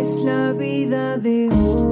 es la vida de hoy.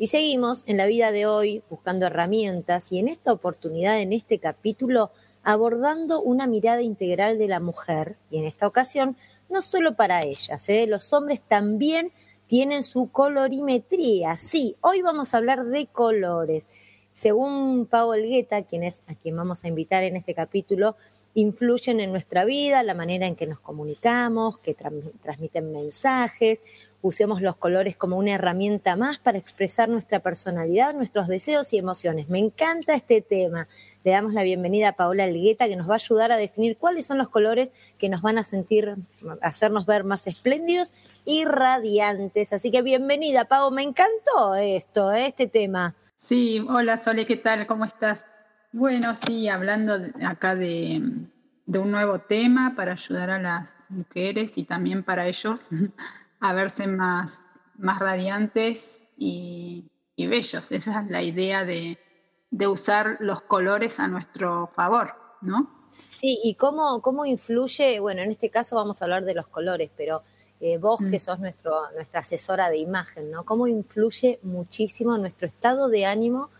Y seguimos en la vida de hoy buscando herramientas y en esta oportunidad, en este capítulo, abordando una mirada integral de la mujer y en esta ocasión no solo para ellas, ¿eh? los hombres también tienen su colorimetría. Sí, hoy vamos a hablar de colores. Según Pau Elgueta, quien es a quien vamos a invitar en este capítulo, influyen en nuestra vida, la manera en que nos comunicamos, que transmiten mensajes, usemos los colores como una herramienta más para expresar nuestra personalidad, nuestros deseos y emociones. Me encanta este tema. Le damos la bienvenida a Paola Algueta, que nos va a ayudar a definir cuáles son los colores que nos van a sentir, hacernos ver más espléndidos y radiantes. Así que bienvenida, Pau. Me encantó esto, ¿eh? este tema. Sí, hola Sole, ¿qué tal? ¿Cómo estás? Bueno, sí, hablando acá de, un nuevo tema para ayudar a las mujeres y también para ellos a verse más, más radiantes y, bellos. Esa es la idea de, usar los colores a nuestro favor, ¿no? Sí, y cómo, cómo influye, bueno, en este caso vamos a hablar de los colores, pero eh, vos que mm. sos nuestro, nuestra asesora de imagen, ¿no? ¿Cómo influye muchísimo nuestro estado de ánimo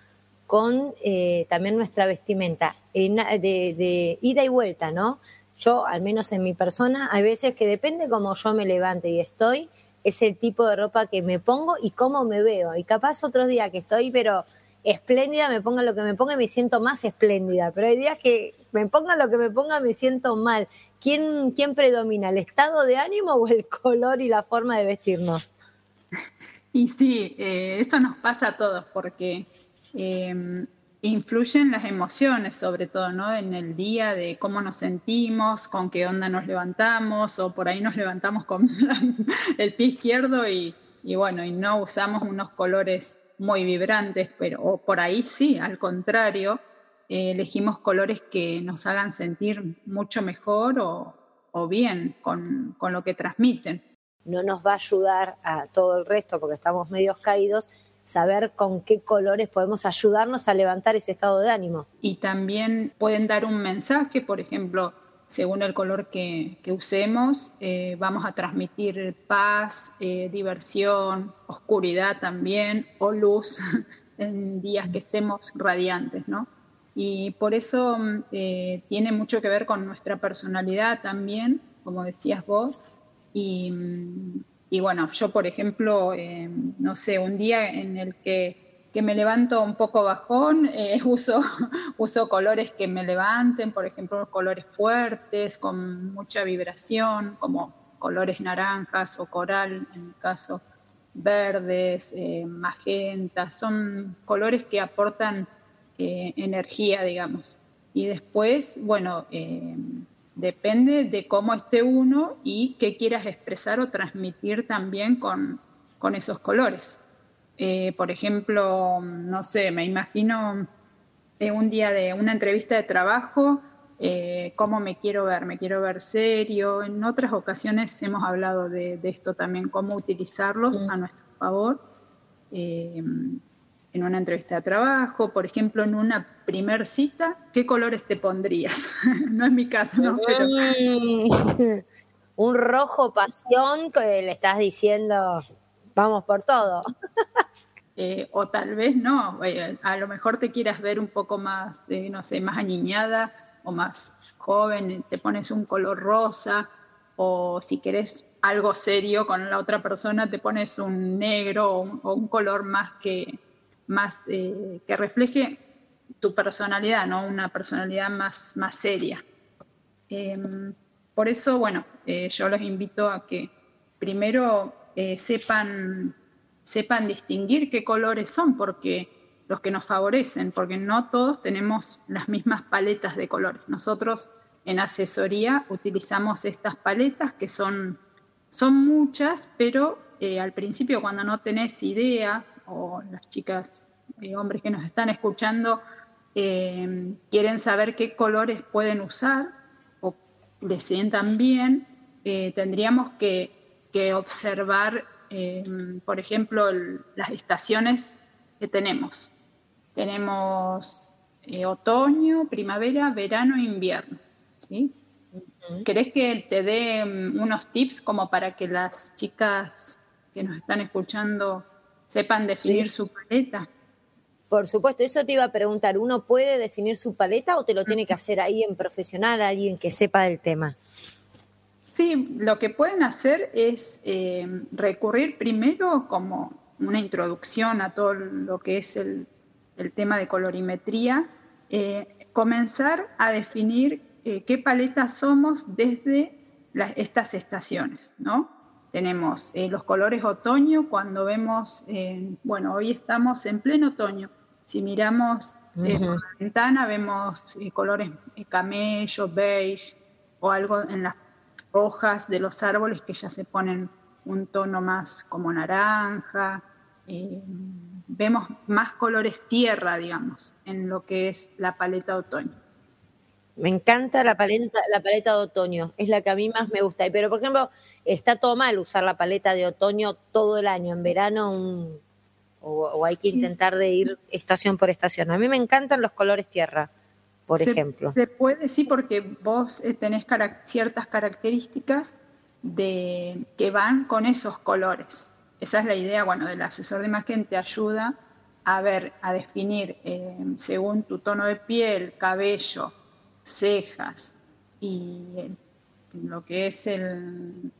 con eh, también nuestra vestimenta de, de, ida y vuelta, ¿no? Yo, al menos en mi persona, hay veces que depende cómo yo me levante y estoy, es el tipo de ropa que me pongo y cómo me veo. Y capaz otros días que estoy, pero espléndida, me ponga lo que me ponga y me siento más espléndida. Pero hay días que me ponga lo que me ponga, me siento mal. ¿Quién, quién predomina, el estado de ánimo o el color y la forma de vestirnos? Y sí, eh, eso nos pasa a todos porque eh, influyen las emociones, sobre todo, ¿no? En el día de cómo nos sentimos, con qué onda nos levantamos, o por ahí nos levantamos con el pie izquierdo y, bueno, y no usamos unos colores muy vibrantes, pero o por ahí sí, al contrario, eh, elegimos colores que nos hagan sentir mucho mejor o, bien con, con lo que transmiten. No nos va a ayudar a todo el resto porque estamos medios caídos, saber con qué colores podemos ayudarnos a levantar ese estado de ánimo. Y también pueden dar un mensaje, por ejemplo, según el color que, usemos, eh, vamos a transmitir paz, eh, diversión, oscuridad también, o luz en días que estemos radiantes, ¿no? Y por eso eh, tiene mucho que ver con nuestra personalidad también, como decías vos, y, y bueno, yo por ejemplo, eh, no sé, un día en el que, me levanto un poco bajón, eh, uso, uso colores que me levanten, por ejemplo, colores fuertes, con mucha vibración, como colores naranjas o coral, en mi caso, verdes, eh, magenta, son colores que aportan energía, digamos. Y después, bueno, Depende de cómo esté uno y qué quieras expresar o transmitir también con, esos colores. Eh, por ejemplo, no sé, me imagino en un día de una entrevista de trabajo, eh, cómo me quiero ver, me quiero ver serio. En otras ocasiones hemos hablado de, esto también, cómo utilizarlos a nuestro favor. En una entrevista de trabajo, por ejemplo, en una primer cita, ¿qué colores te pondrías? no es mi caso, ¿no? Un rojo pasión que le estás diciendo, vamos por todo. Eh, o tal vez no, eh, a lo mejor te quieras ver un poco más, eh, no sé, más aniñada o más joven, te pones un color rosa, o si querés algo serio con la otra persona, te pones un negro o un color más que, más eh, que refleje tu personalidad, ¿no? Una personalidad más, más seria. Em, por eso, bueno, eh, yo los invito a que primero eh, sepan, sepan distinguir qué colores son, porque los que nos favorecen, porque no todos tenemos las mismas paletas de colores. Nosotros en asesoría utilizamos estas paletas que son, son muchas, pero al principio cuando no tenés idea, o las chicas y hombres que nos están escuchando eh, quieren saber qué colores pueden usar o les sientan bien, eh, tendríamos que, observar, por ejemplo, las estaciones que tenemos. Tenemos otoño, primavera, verano e invierno. ¿sí? ¿Querés que te dé mm, unos tips como para que las chicas que nos están escuchando sepan definir su paleta? Por supuesto, eso te iba a preguntar, ¿uno puede definir su paleta o te lo tiene que hacer ahí en profesional, alguien que sepa del tema? Sí, lo que pueden hacer es eh, recurrir primero como una introducción a todo lo que es el, tema de colorimetría, eh, comenzar a definir eh, qué paleta somos desde estas estaciones, ¿no? Tenemos eh, los colores otoño cuando vemos, eh, bueno, hoy estamos en pleno otoño. Si miramos por la ventana vemos colores camello, beige o algo en las hojas de los árboles que ya se ponen un tono más como naranja. vemos más colores tierra, digamos, en lo que es la paleta otoño. Me encanta la paleta, la paleta de otoño, es la que a mí más me gusta. Pero, por ejemplo, está todo mal usar la paleta de otoño todo el año. En verano o, hay que intentar de ir estación por estación. A mí me encantan los colores tierra, por ejemplo. Se puede, sí, porque vos eh, tenés ciertas características de, que van con esos colores. Esa es la idea, bueno, del asesor de imagen te ayuda a ver, a definir eh, según tu tono de piel, cabello, cejas y lo que es el.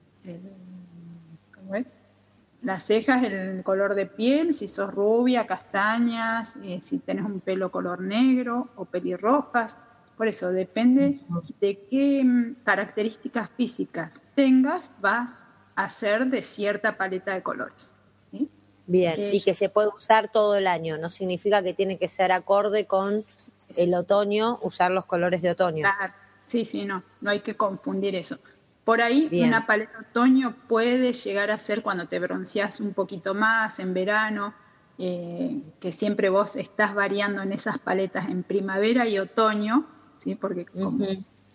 Las cejas, el color de piel, si sos rubia, castañas, eh, si tenés un pelo color negro o pelirrojas. Por eso, depende de qué mm, características físicas tengas, vas a hacer de cierta paleta de colores. Bien, y que se puede usar todo el año, no significa que tiene que ser acorde con el otoño, usar los colores de otoño. Sí, sí, no, no hay que confundir eso. Por ahí una paleta otoño puede llegar a ser cuando te bronceas un poquito más en verano, eh, que siempre vos estás variando en esas paletas en primavera y otoño, ¿sí? porque como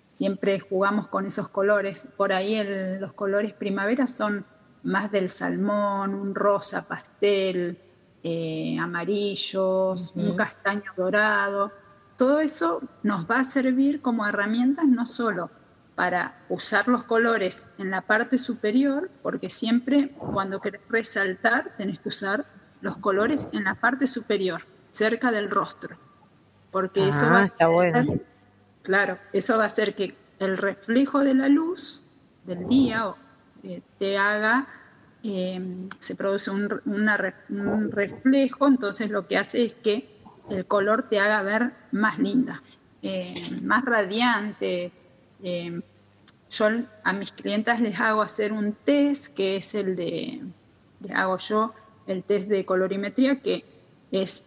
siempre jugamos con esos colores, por ahí los colores primavera son más del salmón, un rosa pastel, eh, amarillos, un castaño dorado. Todo eso nos va a servir como herramientas no solo para usar los colores en la parte superior, porque siempre cuando querés resaltar tenés que usar los colores en la parte superior, cerca del rostro, porque eso va a ser, claro, eso va a hacer que el reflejo de la luz del día eh, te haga, eh, se produce un, reflejo, entonces lo que hace es que el color te haga ver más linda, eh, más radiante. yo a mis clientas les hago hacer un test que es el de, hago yo el test de colorimetría que es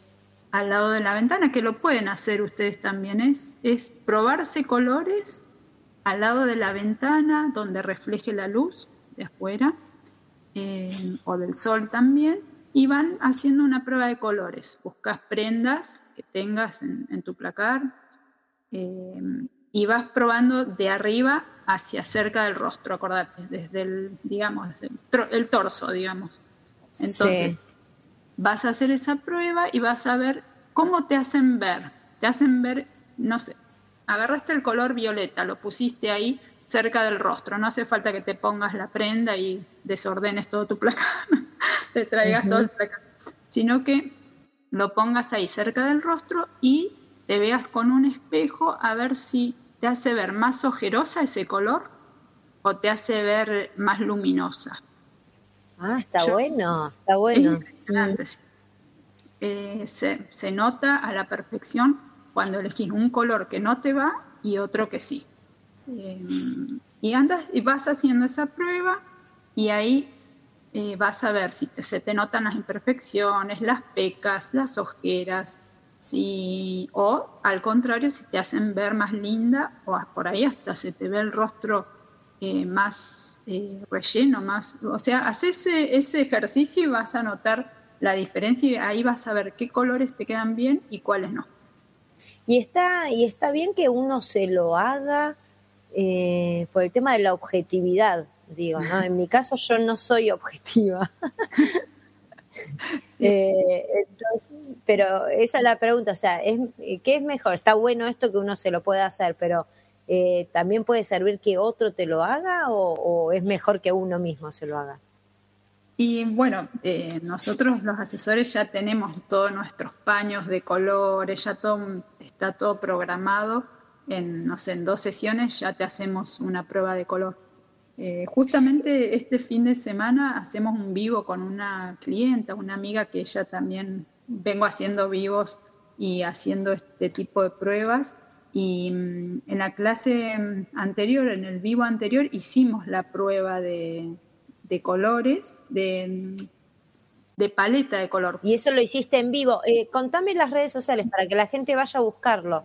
al lado de la ventana, que lo pueden hacer ustedes también, es, es probarse colores al lado de la ventana donde refleje la luz de afuera eh, o del sol también y van haciendo una prueba de colores. Buscas prendas que tengas en, tu placar eh, y vas probando de arriba hacia cerca del rostro, acordate, desde el, digamos, el, torso, digamos. Entonces, vas a hacer esa prueba y vas a ver cómo te hacen ver. Te hacen ver, no sé, agarraste el color violeta, lo pusiste ahí, cerca del rostro. No hace falta que te pongas la prenda y desordenes todo tu placar, te traigas todo el placar, sino que lo pongas ahí cerca del rostro y te veas con un espejo a ver si te hace ver más ojerosa ese color o te hace ver más luminosa. Ah, está bueno, está bueno. Eh, se, se nota a la perfección cuando elegís un color que no te va y otro que sí. Eh, y andas y vas haciendo esa prueba y ahí eh, vas a ver si se te notan las imperfecciones, las pecas, las ojeras, si, o al contrario, si te hacen ver más linda o por ahí hasta se te ve el rostro eh, más relleno, más, o sea, haces ese, ese ejercicio y vas a notar la diferencia y ahí vas a ver qué colores te quedan bien y cuáles no. Y está, y está bien que uno se lo haga eh, por el tema de la objetividad, digo, ¿no? En mi caso yo no soy objetiva. pero esa es la pregunta, o sea, es, ¿qué es mejor? Está bueno esto que uno se lo pueda hacer, pero eh, ¿también puede servir que otro te lo haga o, es mejor que uno mismo se lo haga? Y bueno, eh, nosotros los asesores ya tenemos todos nuestros paños de colores, ya todo está todo programado. En, no sé, en dos sesiones ya te hacemos una prueba de color. Eh, justamente este fin de semana hacemos un vivo con una clienta, una amiga que ella también vengo haciendo vivos y haciendo este tipo de pruebas y mm, en la clase mm, anterior, en el vivo anterior, hicimos la prueba de, colores, mm, de, paleta de color. Y eso lo hiciste en vivo. Eh, contame las redes sociales para que la gente vaya a buscarlo.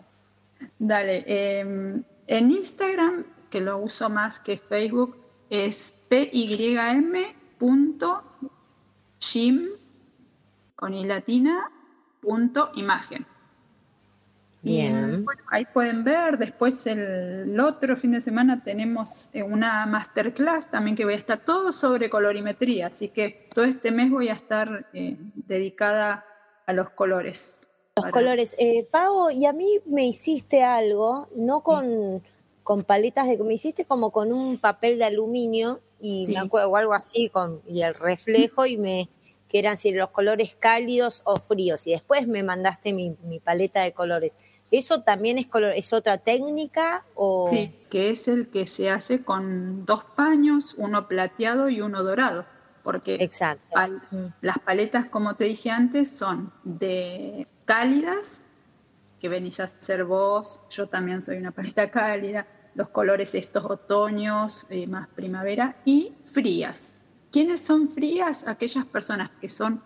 Dale, em, en Instagram, que lo uso más que Facebook, es pym.gym con i latina punto imagen. Bien. ahí pueden ver. Después el, otro fin de semana tenemos eh, una masterclass también que voy a estar todo sobre colorimetría. Así que todo este mes voy a estar eh, dedicada a los colores. Los colores. Eh, Pau, y a mí me hiciste algo, no con, con paletas de... Me hiciste como con un papel de aluminio y o algo así, con, y el reflejo y me que eran si los colores cálidos o fríos y después me mandaste mi, mi paleta de colores. ¿Eso también es, color, es otra técnica? O... Sí, que es el que se hace con dos paños, uno plateado y uno dorado. Porque Exacto. Mm. las paletas, como te dije antes, son de cálidas, que venís a hacer vos, yo también soy una paleta cálida, los colores estos otoños, eh, más primavera, y frías. ¿Quiénes son frías? Aquellas personas que son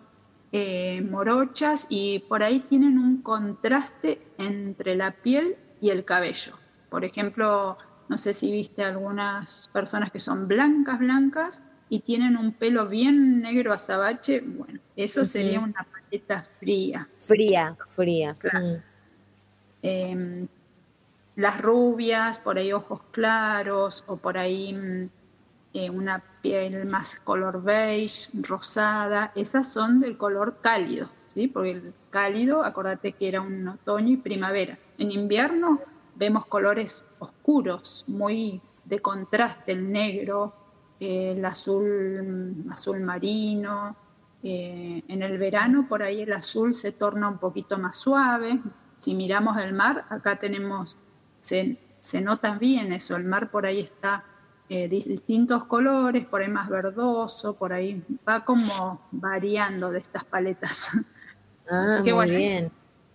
eh, morochas y por ahí tienen un contraste entre la piel y el cabello. Por ejemplo, no sé si viste algunas personas que son blancas, blancas y tienen un pelo bien negro azabache. Bueno, eso sería una paleta fría. Fría, fría. Mm. Em, las rubias, por ahí ojos claros o por ahí mm, eh, una piel más color beige, rosada, esas son del color cálido, ¿sí? Porque el cálido, acordate que era un otoño y primavera. En invierno vemos colores oscuros, muy de contraste, el negro, el azul, azul marino. Eh, en el verano por ahí el azul se torna un poquito más suave. Si miramos el mar, acá tenemos, se, se nota bien eso, el mar por ahí está eh, distintos colores, por ahí más verdoso, por ahí va como variando de estas paletas. Ah, muy bien.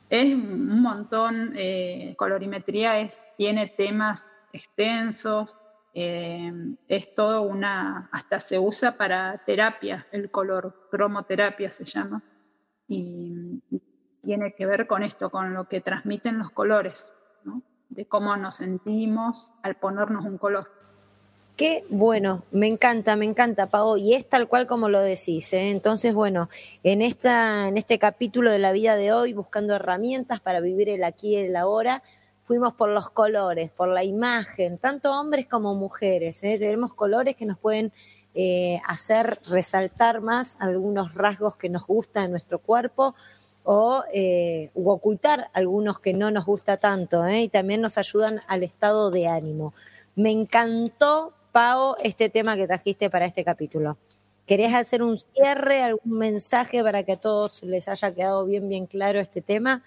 Es un montón, eh, colorimetría es, tiene temas extensos, eh, es todo una, hasta se usa para terapia, el color, cromoterapia se llama, y, tiene que ver con esto, con lo que transmiten los colores, de cómo nos sentimos al ponernos un color. Qué bueno, me encanta, me encanta, Pau, y es tal cual como lo decís. ¿eh? Entonces, bueno, en, esta, en este capítulo de la vida de hoy, buscando herramientas para vivir el aquí y el ahora, fuimos por los colores, por la imagen, tanto hombres como mujeres. ¿eh? Tenemos colores que nos pueden eh, hacer resaltar más algunos rasgos que nos gustan en nuestro cuerpo o u ocultar algunos que no nos gusta tanto, y también nos ayudan al estado de ánimo. Me encantó Pau, este tema que trajiste para este capítulo. ¿Querés hacer un cierre, algún mensaje para que a todos les haya quedado bien, bien claro este tema?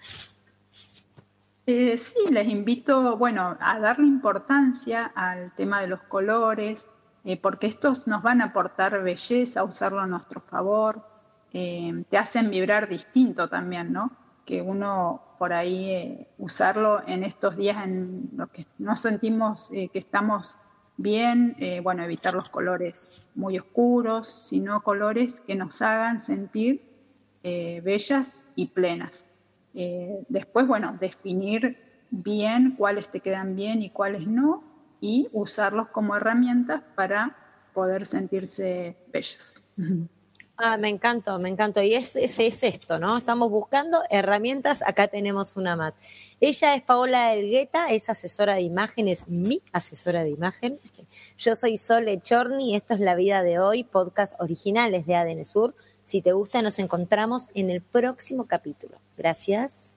Eh, sí, les invito, bueno, a darle importancia al tema de los colores, eh, porque estos nos van a aportar belleza, usarlo a nuestro favor, eh, te hacen vibrar distinto también, ¿no? Que uno por ahí usarlo en estos días en los que nos sentimos que estamos bien, eh, bueno, evitar los colores muy oscuros, sino colores que nos hagan sentir eh, bellas y plenas. Eh, después, bueno, definir bien cuáles te quedan bien y cuáles no, y usarlos como herramientas para poder sentirse bellas. Ah, me encantó, me encantó. Y es, es, es, esto, ¿no? Estamos buscando herramientas, acá tenemos una más. Ella es Paola Elgueta, es asesora de imagen, es mi asesora de imagen. Yo soy Sole Chorni esto es La Vida de Hoy, podcast originales de ADN Sur. Si te gusta, nos encontramos en el próximo capítulo. Gracias.